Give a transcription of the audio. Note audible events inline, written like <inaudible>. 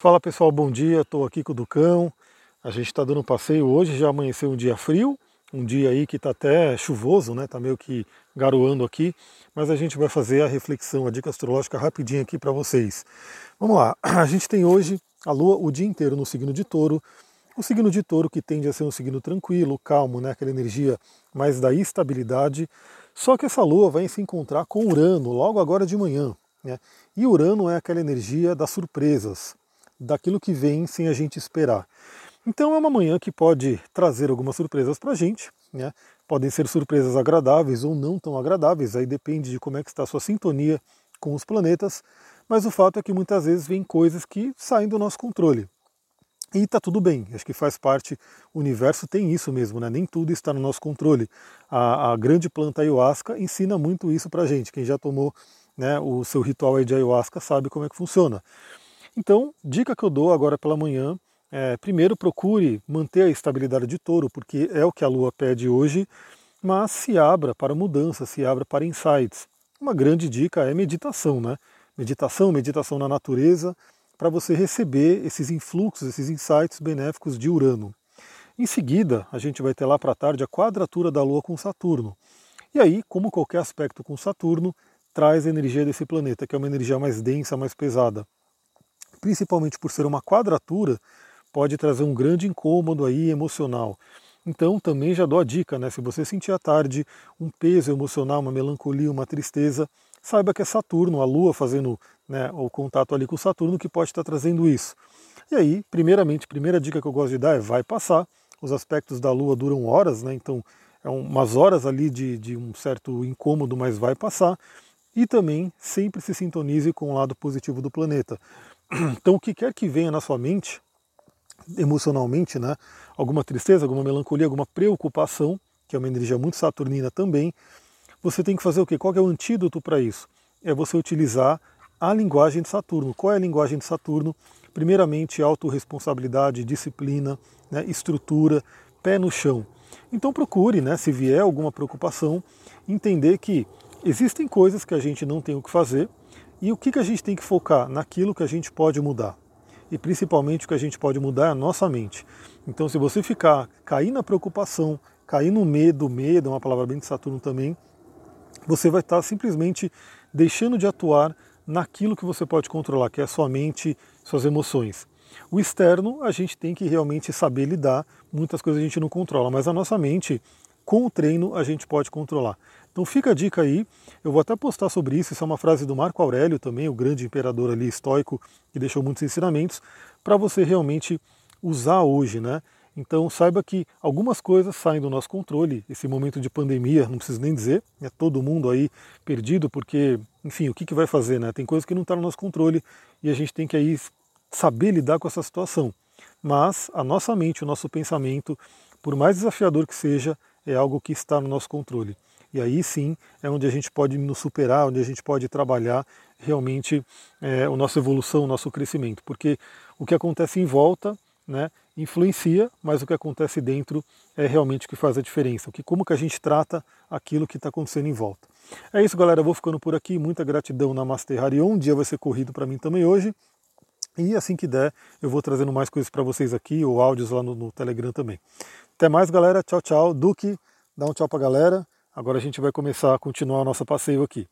Fala pessoal, bom dia. Estou aqui com o Ducão. A gente está dando um passeio hoje. Já amanheceu um dia frio, um dia aí que está até chuvoso, né? Está meio que garoando aqui. Mas a gente vai fazer a reflexão, a dica astrológica rapidinho aqui para vocês. Vamos lá. <clears throat> A gente tem hoje a Lua o dia inteiro no signo de Touro. O signo de Touro que tende a ser um signo tranquilo, calmo, né? Aquela energia mais da estabilidade. Só que essa Lua vai se encontrar com Urano logo agora de manhã. Né? E Urano é aquela energia das surpresas daquilo que vem sem a gente esperar. Então é uma manhã que pode trazer algumas surpresas para a gente, né? podem ser surpresas agradáveis ou não tão agradáveis, aí depende de como é que está a sua sintonia com os planetas, mas o fato é que muitas vezes vem coisas que saem do nosso controle. E está tudo bem, acho que faz parte, o universo tem isso mesmo, né? nem tudo está no nosso controle. A, a grande planta ayahuasca ensina muito isso para a gente, quem já tomou né, o seu ritual de ayahuasca sabe como é que funciona. Então, dica que eu dou agora pela manhã é, primeiro procure manter a estabilidade de touro, porque é o que a Lua pede hoje, mas se abra para mudança, se abra para insights. Uma grande dica é meditação, né? Meditação, meditação na natureza, para você receber esses influxos, esses insights benéficos de Urano. Em seguida, a gente vai ter lá para tarde a quadratura da Lua com Saturno. E aí, como qualquer aspecto com Saturno, traz a energia desse planeta, que é uma energia mais densa, mais pesada principalmente por ser uma quadratura, pode trazer um grande incômodo aí emocional. Então também já dou a dica, né? Se você sentir à tarde um peso emocional, uma melancolia, uma tristeza, saiba que é Saturno, a Lua fazendo né, o contato ali com Saturno que pode estar trazendo isso. E aí, primeiramente, primeira dica que eu gosto de dar é vai passar. Os aspectos da Lua duram horas, né? Então é umas horas ali de, de um certo incômodo, mas vai passar. E também sempre se sintonize com o lado positivo do planeta. <clears throat> Então, o que quer que venha na sua mente, emocionalmente, né, alguma tristeza, alguma melancolia, alguma preocupação, que é uma energia muito saturnina também, você tem que fazer o quê? Qual é o antídoto para isso? É você utilizar a linguagem de Saturno. Qual é a linguagem de Saturno? Primeiramente, autorresponsabilidade, disciplina, né, estrutura, pé no chão. Então procure, né, se vier alguma preocupação, entender que existem coisas que a gente não tem o que fazer, e o que, que a gente tem que focar? Naquilo que a gente pode mudar. E principalmente o que a gente pode mudar é a nossa mente. Então, se você ficar, cair na preocupação, cair no medo, medo é uma palavra bem de Saturno também, você vai estar simplesmente deixando de atuar naquilo que você pode controlar, que é a sua mente, suas emoções. O externo a gente tem que realmente saber lidar, muitas coisas a gente não controla, mas a nossa mente, com o treino, a gente pode controlar. Então fica a dica aí, eu vou até postar sobre isso, isso é uma frase do Marco Aurélio também, o grande imperador ali estoico, que deixou muitos ensinamentos, para você realmente usar hoje, né? Então saiba que algumas coisas saem do nosso controle. Esse momento de pandemia, não preciso nem dizer, é todo mundo aí perdido, porque, enfim, o que, que vai fazer, né? Tem coisas que não estão tá no nosso controle e a gente tem que aí saber lidar com essa situação. Mas a nossa mente, o nosso pensamento, por mais desafiador que seja, é algo que está no nosso controle. E aí sim é onde a gente pode nos superar, onde a gente pode trabalhar realmente é, a nossa evolução, o nosso crescimento. Porque o que acontece em volta né, influencia, mas o que acontece dentro é realmente o que faz a diferença. O que, como que a gente trata aquilo que está acontecendo em volta. É isso, galera. Eu vou ficando por aqui. Muita gratidão na Master Harion. Um dia vai ser corrido para mim também hoje. E assim que der, eu vou trazendo mais coisas para vocês aqui, ou áudios lá no, no Telegram também. Até mais, galera. Tchau, tchau. Duque, dá um tchau para a galera. Agora a gente vai começar a continuar o nosso passeio aqui.